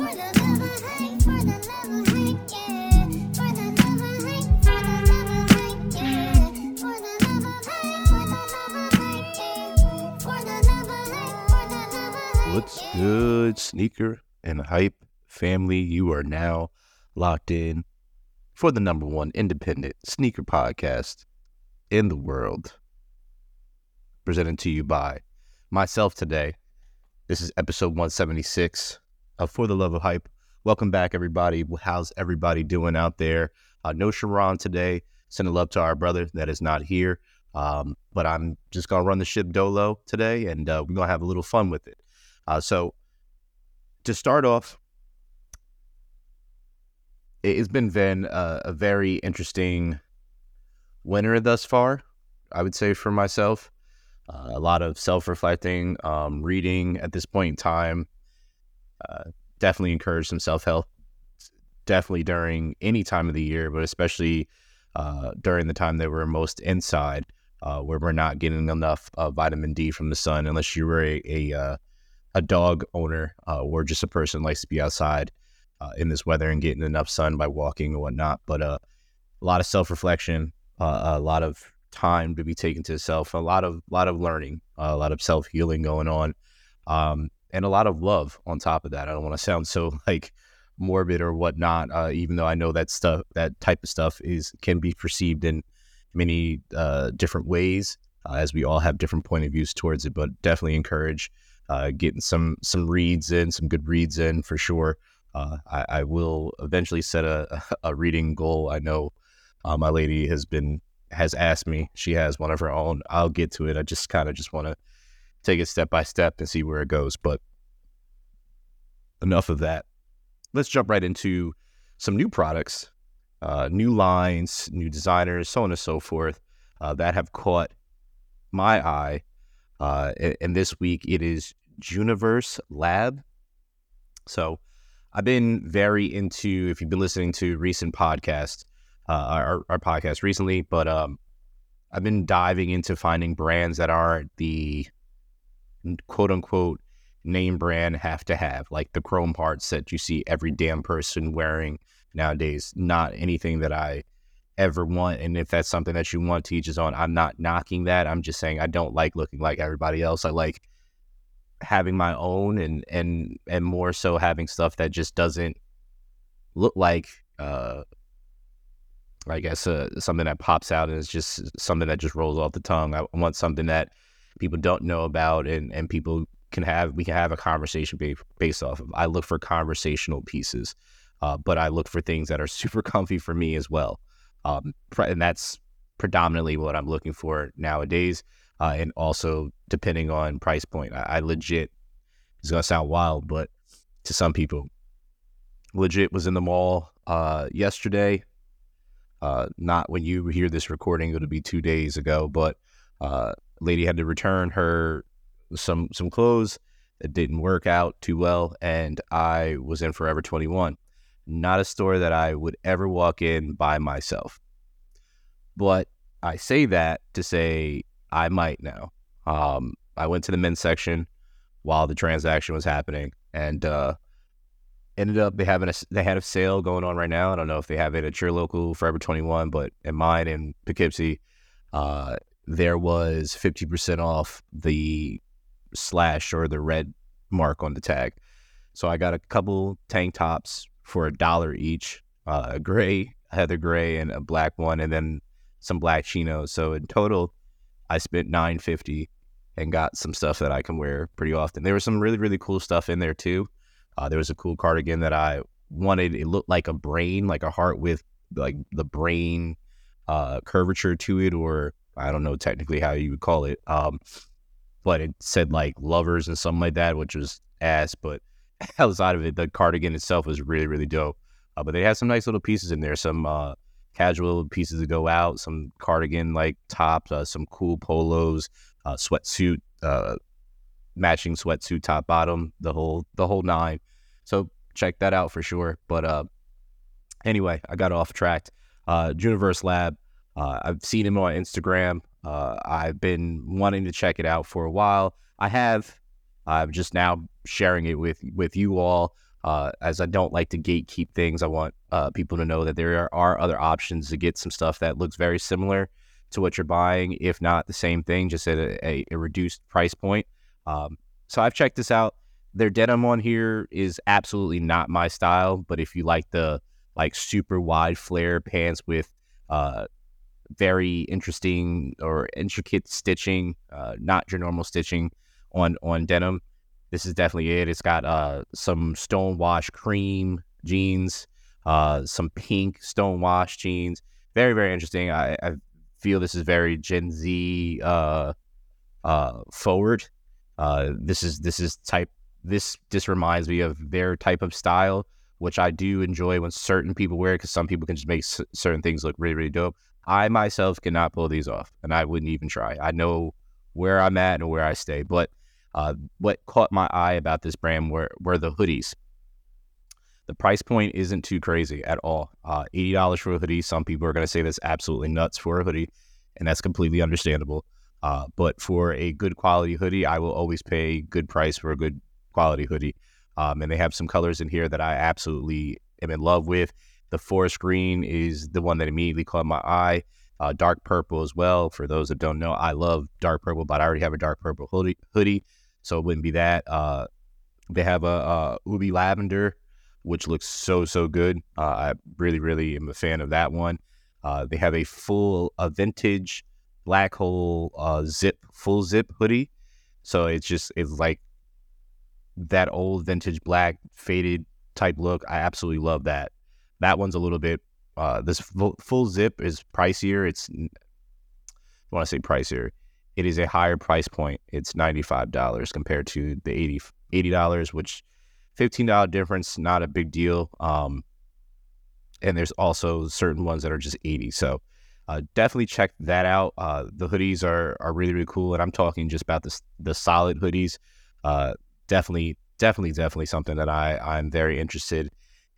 What's good, sneaker and hype family? You are now locked in for the number one independent sneaker podcast in the world, presented to you by myself today. This is episode 176 of For the Love of Hype. Welcome back, everybody. How's everybody doing out there? Uh, no Sharon today. Sending love to our brother that is not here. Um, but I'm just going to run the ship dolo today and uh, we're going to have a little fun with it. Uh, so, to start off, it's been been a, a very interesting winter thus far. I would say for myself, uh, a lot of self reflecting, um, reading at this point in time. Uh, definitely encourage some self help. Definitely during any time of the year, but especially uh, during the time that we're most inside, uh, where we're not getting enough uh, vitamin D from the sun, unless you were a, a uh, a dog owner or just a person likes to be outside in this weather and getting enough sun by walking and whatnot. But a lot of self reflection, a lot of time to be taken to self, a lot of lot of learning, a lot of self healing going on, um, and a lot of love on top of that. I don't want to sound so like morbid or whatnot, uh, even though I know that stuff, that type of stuff is can be perceived in many uh, different ways, as we all have different point of views towards it. But definitely encourage uh, getting some some reads in, some good reads in for sure. Uh, I, I, will eventually set a, a reading goal. I know uh, my lady has been has asked me. She has one of her own. I'll get to it. I just kind of just want to take it step by step and see where it goes. But enough of that. Let's jump right into some new products, uh, new lines, new designers, so on and so forth uh, that have caught my eye. Uh, and this week it is Juniverse Lab. So I've been very into, if you've been listening to recent podcasts, uh, our, our podcast recently, but um, I've been diving into finding brands that are the quote unquote name brand have to have, like the chrome parts that you see every damn person wearing nowadays. Not anything that I ever want. And if that's something that you want, teaches on. I'm not knocking that. I'm just saying I don't like looking like everybody else. I like having my own and and and more so having stuff that just doesn't look like uh I guess uh, something that pops out and it's just something that just rolls off the tongue. I want something that people don't know about and and people can have we can have a conversation based, based off of. I look for conversational pieces, uh, but I look for things that are super comfy for me as well, um, and that's predominantly what I'm looking for nowadays uh, and also depending on price point. I, I legit, it's gonna sound wild, but to some people, legit was in the mall uh, yesterday. Uh, not when you hear this recording, it'll be two days ago. But uh, lady had to return her some some clothes that didn't work out too well, and I was in Forever Twenty One. Not a store that I would ever walk in by myself. But I say that to say I might now. Um, I went to the men's section while the transaction was happening, and uh, ended up they having a they had a sale going on right now. I don't know if they have it at your local Forever Twenty One, but in mine in Poughkeepsie, uh, there was fifty percent off the slash or the red mark on the tag. So I got a couple tank tops for a dollar each, uh, a gray heather gray and a black one, and then some black chinos. So in total, I spent nine fifty and got some stuff that I can wear pretty often. There was some really really cool stuff in there too. Uh, there was a cool cardigan that I wanted. It looked like a brain, like a heart with like the brain uh, curvature to it, or I don't know technically how you would call it. Um, but it said like lovers and something like that, which was ass. But outside of it, the cardigan itself was really really dope. Uh, but they had some nice little pieces in there. Some uh, casual pieces to go out, some cardigan like tops, uh, some cool polos, uh, sweatsuit, uh, matching sweatsuit top bottom, the whole the whole nine. So check that out for sure. But uh, anyway, I got off track. Juniverse Lab. Uh, I've seen him on Instagram. Uh, I've been wanting to check it out for a while. I have. I'm just now sharing it with with you all. Uh, as I don't like to gatekeep things, I want uh, people to know that there are, are other options to get some stuff that looks very similar to what you're buying, if not the same thing, just at a, a, a reduced price point. Um, so I've checked this out. Their denim on here is absolutely not my style, but if you like the like super wide flare pants with uh, very interesting or intricate stitching, uh, not your normal stitching on on denim, this is definitely it. It's got uh, some stonewash cream jeans, uh, some pink stonewash jeans. Very very interesting. I, I feel this is very Gen Z uh, uh, forward. Uh, this is this is type this this reminds me of their type of style, which I do enjoy when certain people wear it because some people can just make certain things look really really dope. I myself cannot pull these off, and I wouldn't even try. I know where I'm at and where I stay, but uh, what caught my eye about this brand were were the hoodies. The price point isn't too crazy at all. Uh, Eighty dollars for a hoodie. Some people are going to say that's absolutely nuts for a hoodie, and that's completely understandable. Uh, but for a good quality hoodie, I will always pay good price for a good quality hoodie. Um, and they have some colors in here that I absolutely am in love with. The forest green is the one that immediately caught my eye. Uh, dark purple as well. For those that don't know, I love dark purple, but I already have a dark purple hoodie, hoodie so it wouldn't be that. Uh, they have a, a ubi lavender which looks so so good. Uh, I really really am a fan of that one. Uh, they have a full a vintage black hole uh, zip full zip hoodie, so it's just it's like that old vintage black faded type look. I absolutely love that. That one's a little bit. Uh, this full, full zip is pricier. It's I want to say pricier. It is a higher price point. It's ninety five dollars compared to the 80 eighty dollars, which $15 difference, not a big deal. Um, and there's also certain ones that are just 80. So uh, definitely check that out. Uh, the hoodies are, are really, really cool. And I'm talking just about the, the solid hoodies. Uh, definitely, definitely, definitely something that I, I'm very interested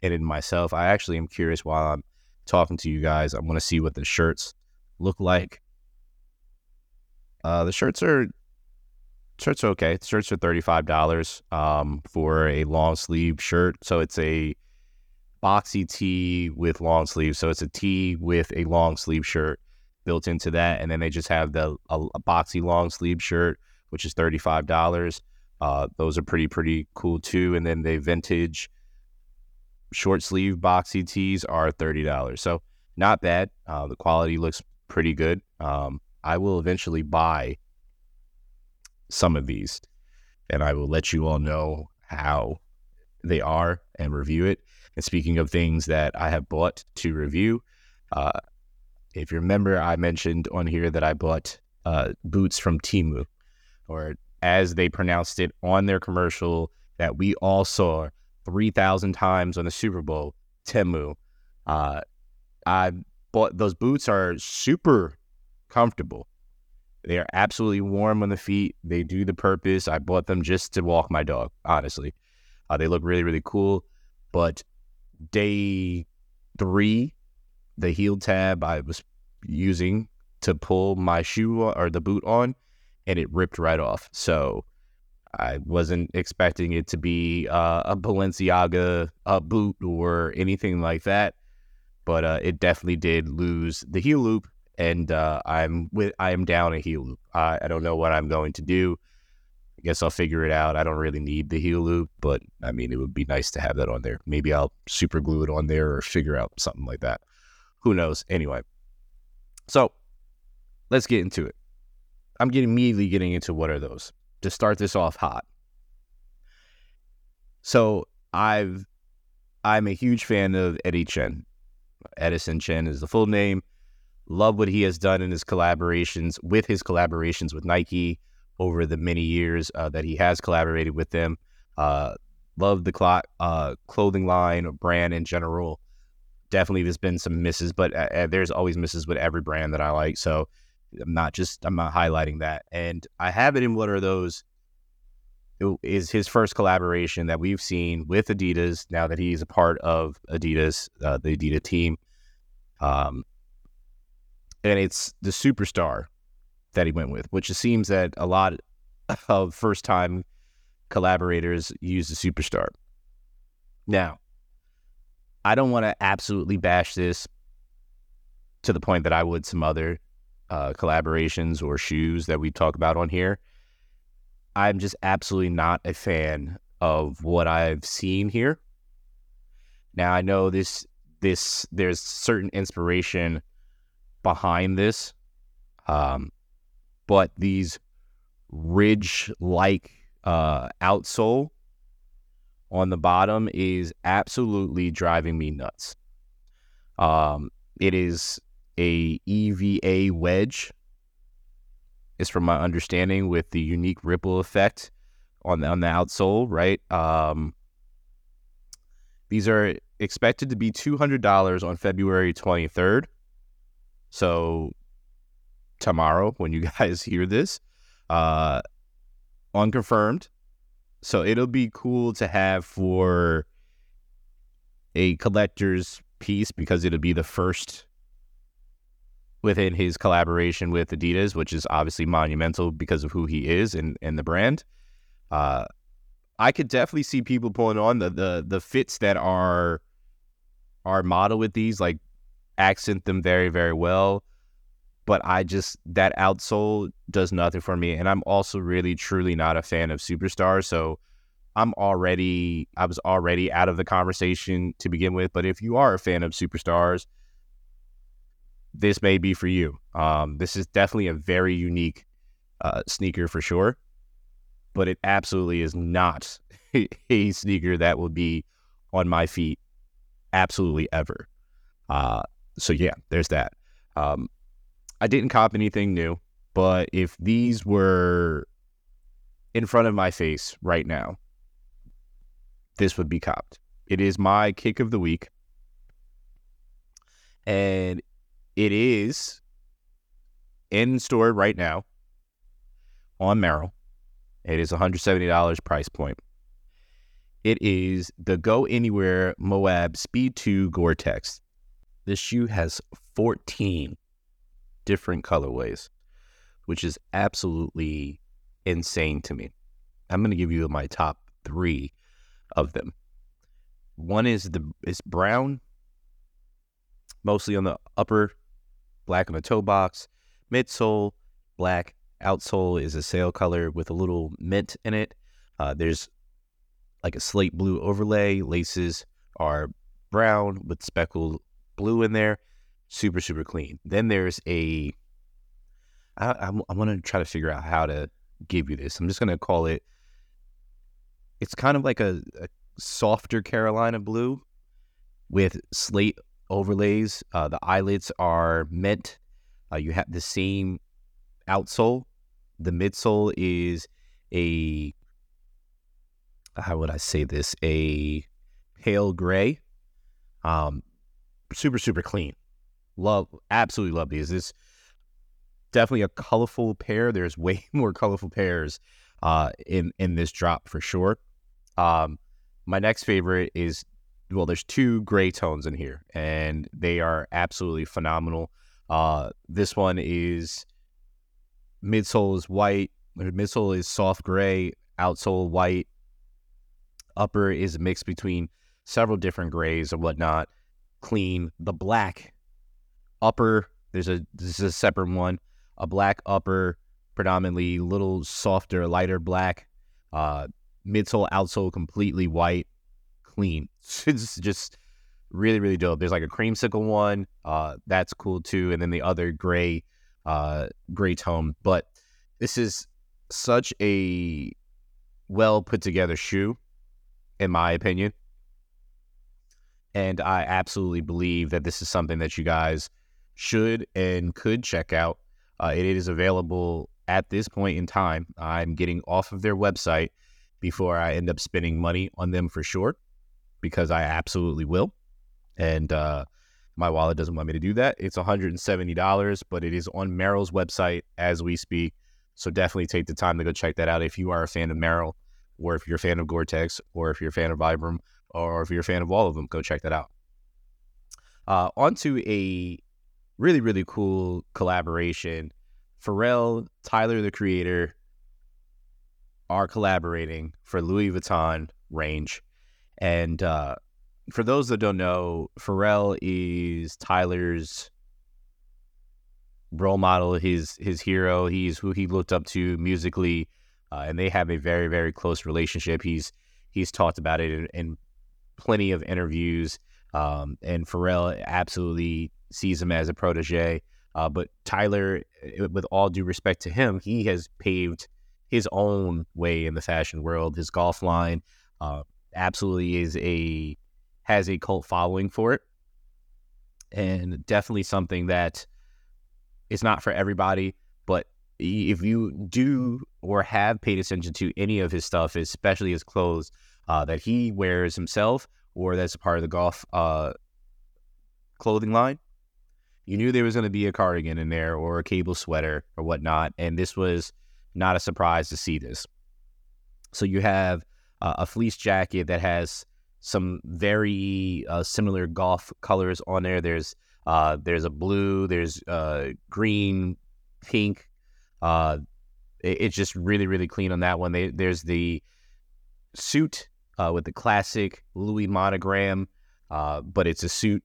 in, in myself. I actually am curious while I'm talking to you guys. I want to see what the shirts look like. Uh, the shirts are shirts are okay. Shirts are thirty five dollars um, for a long sleeve shirt. So it's a boxy tee with long sleeves. So it's a tee with a long sleeve shirt built into that, and then they just have the a, a boxy long sleeve shirt, which is thirty five dollars. Uh, those are pretty pretty cool too. And then the vintage short sleeve boxy tees are thirty dollars. So not bad. Uh, the quality looks pretty good. Um, I will eventually buy some of these, and I will let you all know how they are and review it. And speaking of things that I have bought to review, uh, if you remember, I mentioned on here that I bought uh, boots from Temu, or as they pronounced it on their commercial that we all saw 3,000 times on the Super Bowl, Temu. Uh, I bought those boots are super comfortable. They are absolutely warm on the feet. They do the purpose. I bought them just to walk my dog, honestly. Uh, they look really, really cool. But day three, the heel tab I was using to pull my shoe or the boot on, and it ripped right off. So I wasn't expecting it to be uh, a Balenciaga uh, boot or anything like that, but uh, it definitely did lose the heel loop and uh, I'm with I am down a heel loop. I, I don't know what I'm going to do. I guess I'll figure it out. I don't really need the heel loop, but I mean, it would be nice to have that on there. Maybe I'll super glue it on there or figure out something like that. Who knows? Anyway, so let's get into it. I'm getting immediately getting into what are those to start this off hot. So I've I'm a huge fan of Eddie Chen. Edison Chen is the full name. Love what he has done in his collaborations with his collaborations with Nike over the many years uh, that he has collaborated with them. Uh, love the cl- uh, clothing line or brand in general. Definitely, there's been some misses, but uh, uh, there's always misses with every brand that I like. So I'm not just I'm not highlighting that. And I have it in what are those is his first collaboration that we've seen with Adidas now that he's a part of Adidas, uh, the Adidas team. Um, and it's the superstar that he went with, which it seems that a lot of first time collaborators use the superstar. Now, I don't want to absolutely bash this to the point that I would some other uh, collaborations or shoes that we talk about on here. I'm just absolutely not a fan of what I've seen here. Now I know this this there's certain inspiration behind this, um, but these ridge like uh, outsole on the bottom is absolutely driving me nuts. Um, it is a EVA wedge. Is from my understanding with the unique ripple effect on the, on the outsole, right? Um, these are expected to be two hundred dollars on February twenty third. So tomorrow, when you guys hear this, uh, unconfirmed. So it'll be cool to have for a collector's piece because it'll be the first within his collaboration with Adidas, which is obviously monumental because of who he is and, and the brand. Uh, I could definitely see people pulling on the, the the fits that are are model with these, like accent them very, very well. But I just that outsole does nothing for me. And I'm also really truly not a fan of superstars. So I'm already I was already out of the conversation to begin with. But if you are a fan of superstars, this may be for you. Um, this is definitely a very unique uh, sneaker for sure, but it absolutely is not a sneaker that will be on my feet absolutely ever. Uh, so yeah, there's that. Um, I didn't cop anything new, but if these were in front of my face right now, this would be copped. It is my kick of the week. And it is in store right now on Merrell. It is $170 price point. It is the Go Anywhere Moab Speed 2 Gore-Tex. This shoe has 14 different colorways, which is absolutely insane to me. I'm going to give you my top three of them. One is the is brown, mostly on the upper black on the toe box. Midsole, black. Outsole is a sail color with a little mint in it. Uh, there's like a slate blue overlay. Laces are brown with speckled blue in there. Super, super clean. Then there's a. I, I'm, I'm going to try to figure out how to give you this. I'm just going to call it. It's kind of like a, a softer Carolina blue with slate overlays. Uh, the eyelets are mint. Uh, you have the same outsole. The midsole is a how would I say this? A pale gray. Um, super super clean. Love, absolutely love these. This definitely a colorful pair. There's way more colorful pairs uh, in in this drop for sure. Um, my next favorite is well, there's two gray tones in here, and they are absolutely phenomenal. Uh, this one is midsole is white, midsole is soft gray, outsole white, upper is a mix between several different grays and whatnot. Clean. The black upper, there's a this is a separate one. A black upper, predominantly little softer, lighter black. Uh, midsole, outsole, completely white clean. It's just really, really dope. There's like a creamsicle one. Uh, that's cool too. And then the other gray, uh, gray tone. But this is such a well put together shoe, in my opinion. And I absolutely believe that this is something that you guys should and could check out. Uh, it is available at this point in time. I'm getting off of their website before I end up spending money on them for sure because I absolutely will. And uh, my wallet doesn't want me to do that. It's $170, but it is on Merrell's website as we speak. So definitely take the time to go check that out if you are a fan of Merrell, or if you're a fan of Gore-Tex, or if you're a fan of Vibram, or if you're a fan of all of them, go check that out. Uh, on to a really, really cool collaboration. Pharrell, Tyler, the creator, are collaborating for Louis Vuitton range And uh, for those that don't know, Pharrell is Tyler's role model, his his hero. He's who he looked up to musically, uh, and they have a very very close relationship. He's he's talked about it in, in plenty of interviews, um, and Pharrell absolutely sees him as a protege. Uh, but Tyler, eh, with all due respect to him, he has paved his own way in the fashion world. His golf line uh, absolutely is a has a cult following for it, and definitely something that is not for everybody. But if you do or have paid attention to any of his stuff, especially his clothes uh, that he wears himself or that's a part of the golf uh, clothing line, you knew there was going to be a cardigan in there or a cable sweater or whatnot. And this was not a surprise to see this. So you have uh, a fleece jacket that has some very uh, similar golf colors on there. There's uh, there's a blue, there's uh, green, pink. Uh, it, it's just really really clean on that one. They, there's the suit uh, with the classic Louis monogram, but it's a suit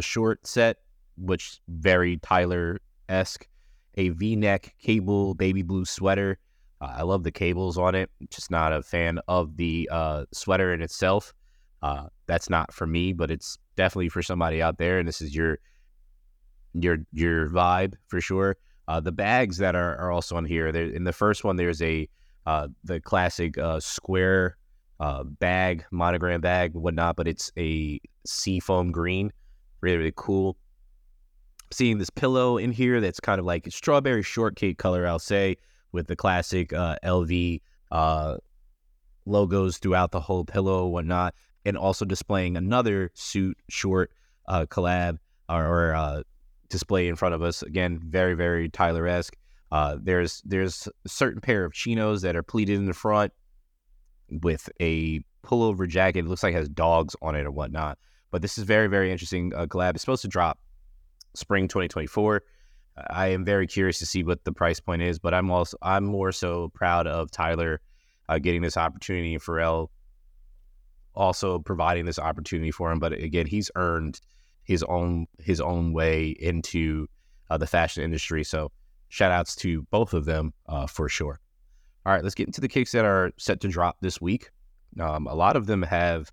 short set which very Tyler esque. A V neck cable baby blue sweater. Uh, I love the cables on it. Just not a fan of the uh, sweater in itself. Uh, that's not for me, but it's definitely for somebody out there. And this is your your your vibe for sure. Uh, the bags that are, are also on here. In the first one, there's a uh, the classic uh, square bag, monogram bag, whatnot, but it's a seafoam green. Really, really cool seeing this pillow in here that's kind of like strawberry shortcake color, I'll say, with the classic uh, LV uh, logos throughout the whole pillow, whatnot, and also displaying another suit short uh, collab or, or uh, display in front of us. Again, very very Tyler esque. Uh, there's there's a certain pair of chinos that are pleated in the front with a pullover jacket. It looks like it has dogs on it or whatnot. But this is very very interesting uh, collab. It's supposed to drop spring 2024. I am very curious to see what the price point is, but I'm also I'm more so proud of Tyler uh, getting this opportunity and Pharrell also providing this opportunity for him. But again, he's earned his own his own way into uh, the fashion industry. So shout outs to both of them uh, for sure. All right, let's get into the kicks that are set to drop this week. Um, a lot of them have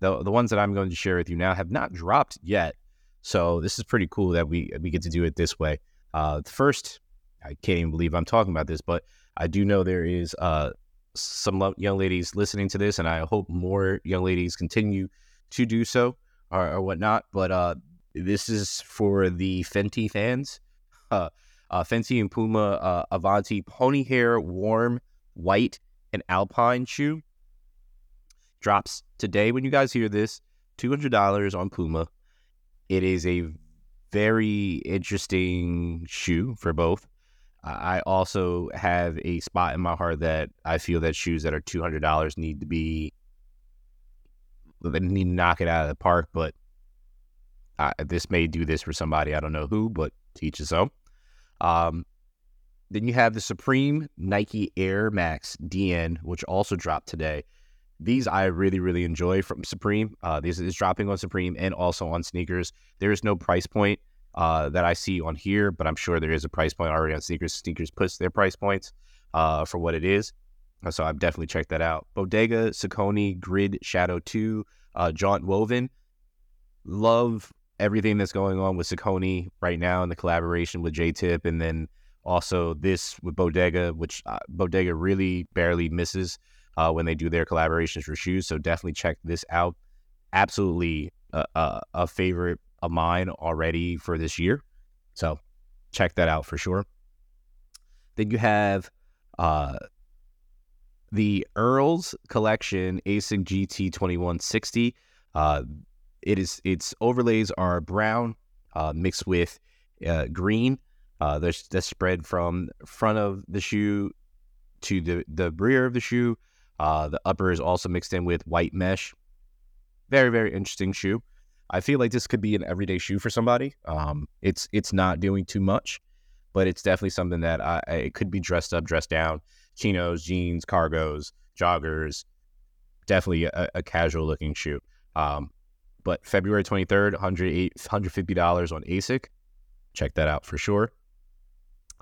the the ones that I'm going to share with you now have not dropped yet. So this is pretty cool that we we get to do it this way. Uh, first, I can't even believe I'm talking about this, but I do know there is uh, some young ladies listening to this, and I hope more young ladies continue to do so or, or whatnot. But uh, this is for the Fenty fans. Uh, Fenty and Puma uh, Avanti pony hair warm white and alpine shoe drops today. When you guys hear this, two hundred dollars on Puma, it is a very interesting shoe for both. I also have a spot in my heart that I feel that shoes that are two hundred dollars need to be they need to knock it out of the park. But this may do this for somebody I don't know who, but teach us so. Um, then you have the Supreme Nike Air Max DN, which also dropped today. These I really, really enjoy from Supreme. Uh, this is dropping on Supreme and also on sneakers. There is no price point uh, that I see on here, but I'm sure there is a price point already on sneakers. Sneakers puts their price points uh, for what it is. So I've definitely checked that out. Bodega, Saucony, Grid, Shadow 2, uh, Jaunt Woven. Love everything that's going on with Saucony right now and the collaboration with Jae Tip. And then also this with Bodega, which uh, Bodega really barely misses uh, when they do their collaborations for shoes. So definitely check this out. Absolutely a, a, a favorite of mine already for this year. So check that out for sure. Then you have uh, the Earls Collection ASIC GT 2160. Uh, it is its overlays are brown uh, mixed with uh, green. Uh, that's spread from front of the shoe to the, the rear of the shoe uh, the upper is also mixed in with white mesh. Very, very interesting shoe. I feel like this could be an everyday shoe for somebody. Um, it's it's not doing too much, but it's definitely something that I, it could be dressed up, dressed down. Chinos, jeans, cargos, joggers, definitely a, a casual looking shoe. Um, but February 23rd, $108, $150 on ASIC. Check that out for sure.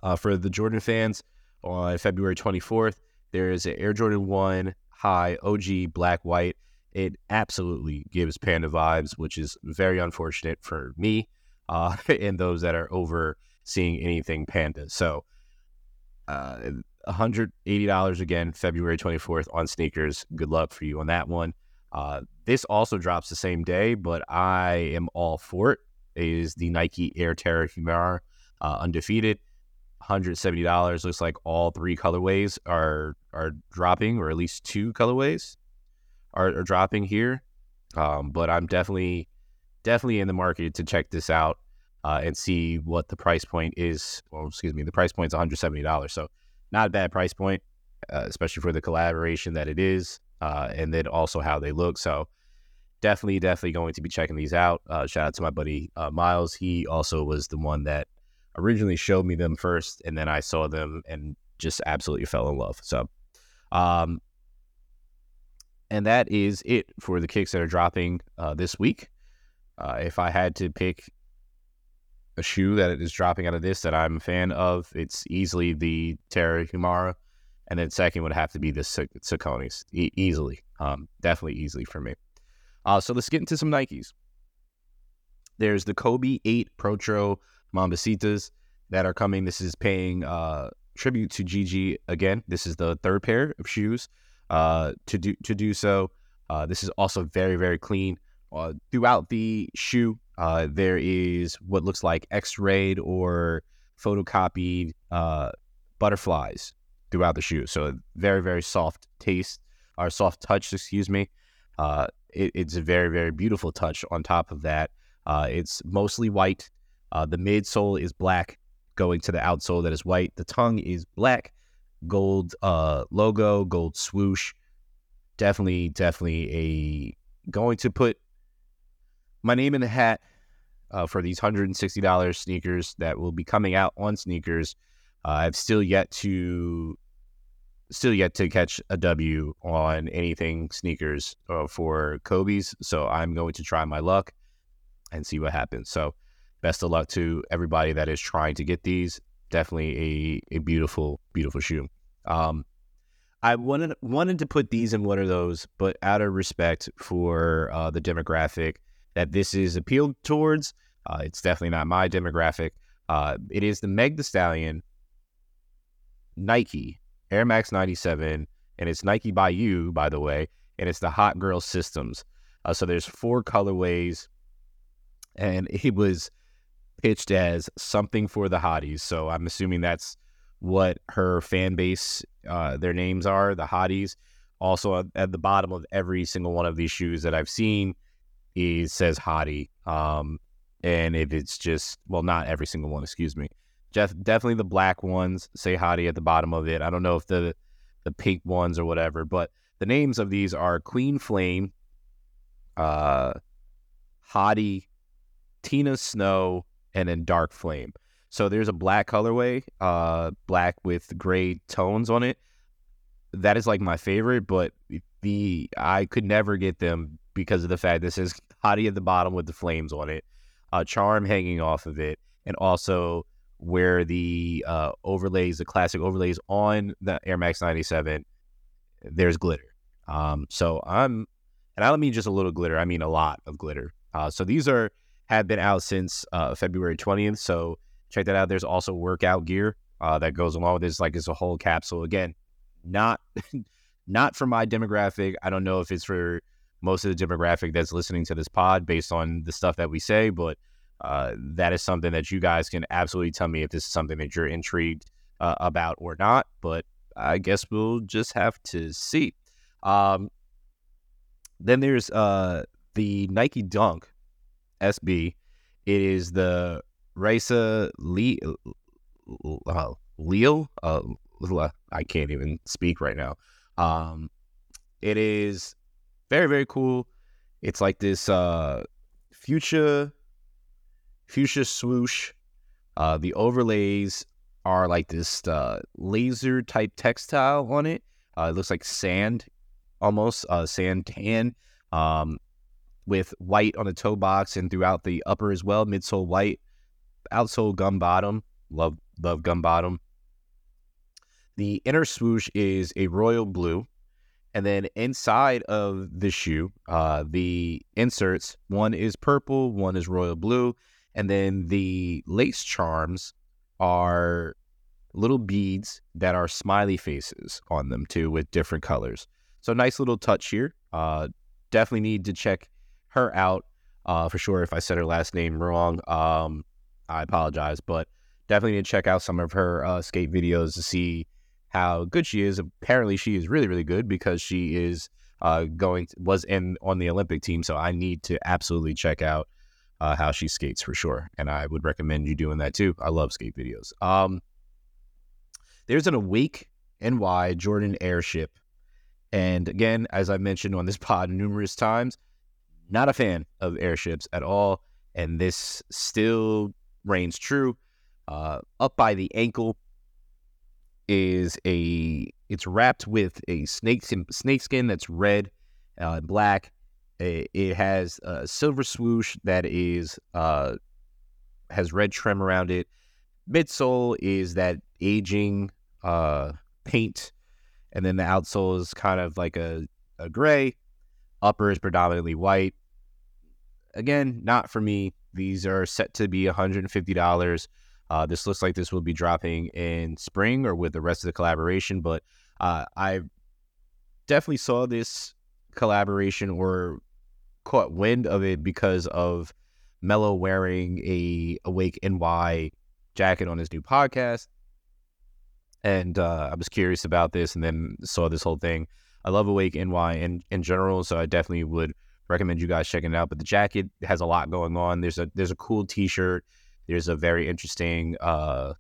Uh, for the Jordan fans, on February 24th, there is an Air Jordan 1 high OG black white. It absolutely gives panda vibes, which is very unfortunate for me uh, and those that are over seeing anything panda. So, uh, $180 again, February 24th on sneakers. Good luck for you on that one. Uh, this also drops the same day, but I am all for it. it is the Nike Air Terra Humara uh, undefeated. $170. Looks like all three colorways are are dropping, or at least two colorways are, are dropping here. Um, but I'm definitely definitely in the market to check this out uh, and see what the price point is. Well, excuse me, the price point is $170. So not a bad price point, uh, especially for the collaboration that it is, uh, and then also how they look. So definitely, definitely going to be checking these out. Uh, shout out to my buddy uh, Miles. He also was the one that originally showed me them first, and then I saw them and just absolutely fell in love. So, um, and that is it for the kicks that are dropping uh, this week. Uh, if I had to pick a shoe that is dropping out of this that I'm a fan of, it's easily the Terra Humara. And then second would have to be the Saucony's, e- easily. Um, definitely easily for me. Uh, so let's get into some Nikes. There's the Kobe 8 Pro Protro Mambacitas that are coming. This is paying uh, tribute to Gigi again. This is the third pair of shoes uh, to do to do so. Uh, this is also very very clean. Uh, throughout the shoe, uh, there is what looks like X-rayed or photocopied uh, butterflies throughout the shoe. So very very soft taste or soft touch, excuse me. It, it's a very very beautiful touch. On top of that, it's mostly white. Uh, the midsole is black, going to the outsole that is white. The tongue is black, gold uh, logo, gold swoosh. Definitely, definitely a going to put my name in the hat uh, for these hundred and sixty dollars sneakers that will be coming out on sneakers. Uh, I've still yet to still yet to catch a W on anything sneakers uh, for Kobe's, so I'm going to try my luck and see what happens. So best of luck to everybody that is trying to get these. Definitely a, a beautiful, beautiful shoe. Um, I wanted wanted to put these in one of those, but out of respect for uh, the demographic that this is appealed towards, uh, it's definitely not my demographic. Uh, it is the Meg the Stallion Nike Air Max 97, and it's Nike by you, by the way, and it's the Hot Girl Systems. Uh, so there's four colorways, and it was pitched as something for the hotties. So I'm assuming that's what her fan base, uh, their names are, the hotties. Also, at, the bottom of every single one of these shoes that I've seen, is says hottie. Um, and if it's just well, not every single one, excuse me. Jeff, definitely the black ones say hottie at the bottom of it. I don't know if the the pink ones or whatever, but the names of these are Queen Flame, uh, Hottie, Tina Snow, and then dark flame. So there's a black colorway, uh, black with gray tones on it. That is like my favorite, but the I could never get them because of the fact this is hottie at the bottom with the flames on it, uh, charm hanging off of it, and also where the uh, overlays, the classic overlays on the Air Max 97, there's glitter. Um, so I'm, and I don't mean just a little glitter, I mean a lot of glitter. Uh, so these are have been out since uh, February 20th. So check that out. There's also workout gear uh, that goes along with this. Like it's a whole capsule. Again, not not for my demographic. I don't know if it's for most of the demographic that's listening to this pod based on the stuff that we say, but uh, that is something that you guys can absolutely tell me if this is something that you're intrigued uh, about or not. But I guess we'll just have to see. Um, then there's uh, the Nike Dunk SB. It is the Rayssa Lee, uh, Leo. Uh, I can't even speak right now. Um, it is very very cool. It's like this uh, fuchsia fuchsia swoosh. Uh, the overlays are like this uh, laser type textile on it. Uh, it looks like sand almost uh, sand tan um, with white on the toe box and throughout the upper as well. Midsole white, outsole gum bottom. Love love gum bottom. The inner swoosh is a royal blue. And then inside of the shoe, uh, the inserts, one is purple, one is royal blue. And then the lace charms are little beads that are smiley faces on them too with different colors. So nice little touch here. Uh, definitely need to check her out uh, for sure. If I said her last name wrong, um, I apologize, but definitely need to check out some of her uh, skate videos to see how good she is. Apparently, she is really, really good because she is uh, going was in on the Olympic team. So I need to absolutely check out uh, how she skates for sure, and I would recommend you doing that too. I love skate videos. Um, there's an Awake NY Jordan Airship, and again, as I mentioned on this pod numerous times, not a fan of airships at all, and this still reigns true. Uh, up by the ankle is a it's wrapped with a snake snake skin that's red, uh, black. It, it, has a silver swoosh that is uh, has red trim around it. Midsole is that aging uh, paint, and then the outsole is kind of like a, a gray. Upper is predominantly white. Again, not for me. These are set to be $150. Uh, this looks like this will be dropping in spring or with the rest of the collaboration, but uh, I definitely saw this collaboration or caught wind of it because of Mello wearing a Awake NY jacket on his new podcast. And uh, I was curious about this and then saw this whole thing. I love Awake NY in, in general, so I definitely would recommend you guys checking it out. But the jacket has a lot going on. There's a there's a cool T-shirt there's a very interesting uh,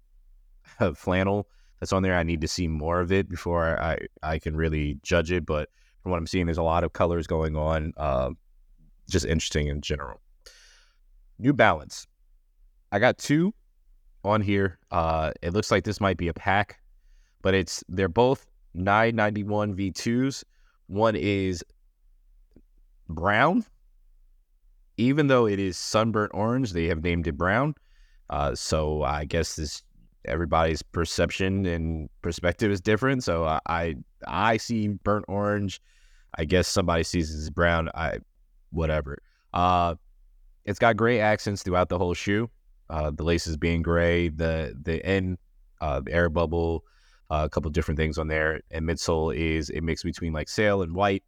flannel that's on there. I need to see more of it before I, I can really judge it. But from what I'm seeing, there's a lot of colors going on. Uh, just interesting in general. New Balance. I got two on here. Uh, it looks like this might be a pack, but it's they're both 991 V2s. One is brown, even though it is sunburnt orange. They have named it brown. Uh, so I guess this everybody's perception and perspective is different. So I I, I see burnt orange. I guess somebody sees it as brown. I whatever. Uh, it's got gray accents throughout the whole shoe. Uh, the laces being gray, the the end uh, air bubble, uh, a couple different things on there, and midsole is a mix between like sail and white.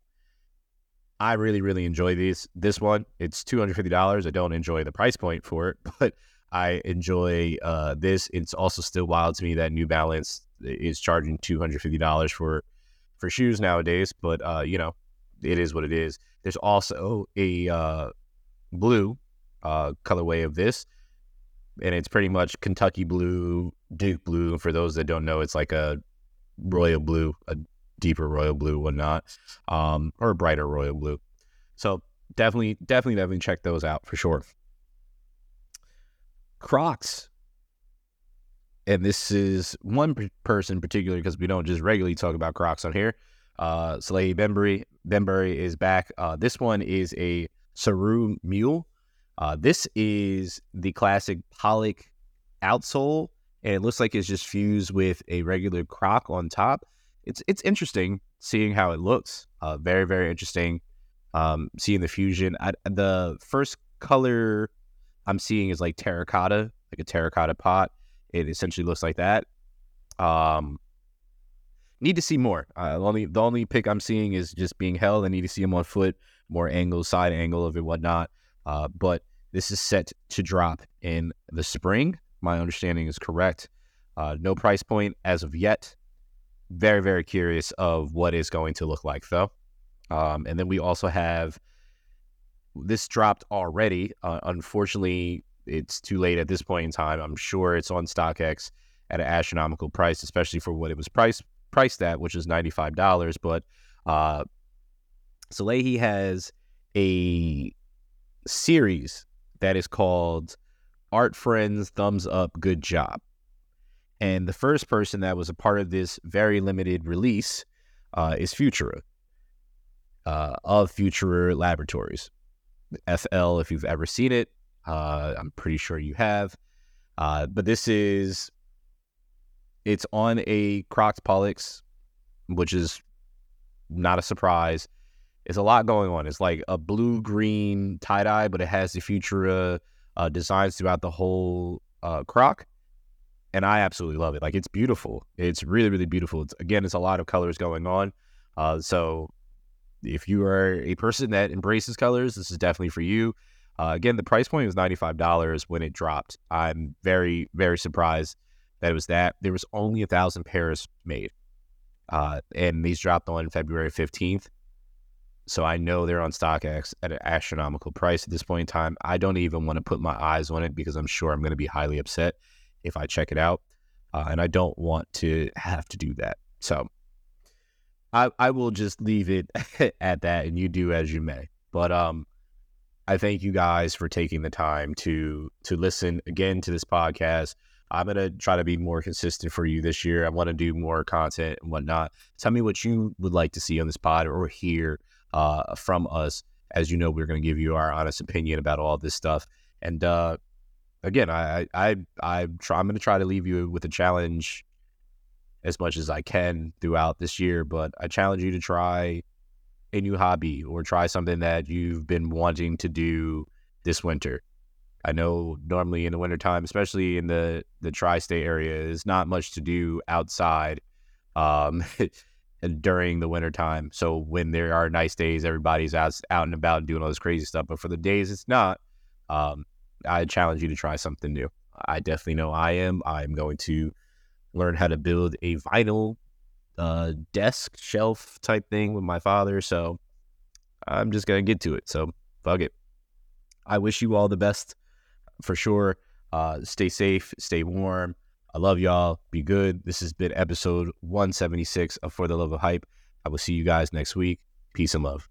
I really really enjoy these. This one, it's two hundred fifty dollars. I don't enjoy the price point for it, but I enjoy uh, this. It's also still wild to me that New Balance is charging two hundred fifty dollars for for shoes nowadays. But uh, you know, it is what it is. There's also a uh, blue uh, colorway of this, and it's pretty much Kentucky blue, Duke blue. For those that don't know, it's like a royal blue, a deeper royal blue, whatnot, um, or a brighter royal blue. So definitely, definitely, definitely check those out for sure. Crocs. And this is one p- person particularly because we don't just regularly talk about Crocs on here. Uh, Salehe Benbury, Bembury is back. Uh, this one is a Saru Mule. Uh, this is the classic Pollex outsole, and it looks like it's just fused with a regular Croc on top. It's it's interesting seeing how it looks. Uh, very very interesting. Um, seeing the fusion. I, the first color I'm seeing is like terracotta, like a terracotta pot. It essentially looks like that. Um, need to see more. Uh, the only the only pick I'm seeing is just being held. I need to see him on foot, more angle, side angle of it, whatnot. Uh, but this is set to drop in the spring. My understanding is correct. Uh, no price point as of yet. Very very curious of what is going to look like though. Um, and then we also have this dropped already. Uh, unfortunately, it's too late at this point in time. I'm sure it's on StockX at an astronomical price, especially for what it was priced priced at, which is ninety five dollars. But uh, Salehe has a series that is called Art Friends Thumbs Up Good Job. And the first person that was a part of this very limited release uh, is Futura. uh, of Futura Laboratories. FL, if you've ever seen it, uh, I'm pretty sure you have. Uh, but this is it's on a Crocs Pollex, which is not a surprise. It's a lot going on. It's like a blue green tie dye, but it has the Futura uh, designs throughout the whole uh, croc. And I absolutely love it. Like it's beautiful. It's really, really beautiful. It's, again, it's a lot of colors going on. Uh, so if you are a person that embraces colors, this is definitely for you. Uh, again, the price point was $95 when it dropped. I'm very, very surprised that it was that. There was only a thousand pairs made. Uh, and these dropped on February 15th. So I know they're on StockX at an astronomical price at this point in time. I don't even want to put my eyes on it because I'm sure I'm going to be highly upset if I check it out. Uh, and I don't want to have to do that. So I, I will just leave it at that and you do as you may. But um, I thank you guys for taking the time to to listen again to this podcast. I'm gonna try to be more consistent for you this year. I want to do more content and whatnot. Tell me what you would like to see on this pod or hear uh, from us. As you know, we're gonna give you our honest opinion about all this stuff. And uh, again, I I I try, I'm gonna try to leave you with a challenge as much as I can throughout this year. But I challenge you to try a new hobby or try something that you've been wanting to do this winter. I know normally in the wintertime, especially in the, the tri state area, is not much to do outside um, during the wintertime. So when there are nice days, everybody's out, out and about doing all this crazy stuff. But for the days it's not, um, I challenge you to try something new. I definitely know I am. I'm going to learn how to build a vinyl uh, desk shelf type thing with my father. So I'm just gonna get to it. So fuck it. I wish you all the best for sure. Uh, stay safe, stay warm. I love y'all. Be good. This has been episode 176 of For the Love of Hype. I will see you guys next week. Peace and love.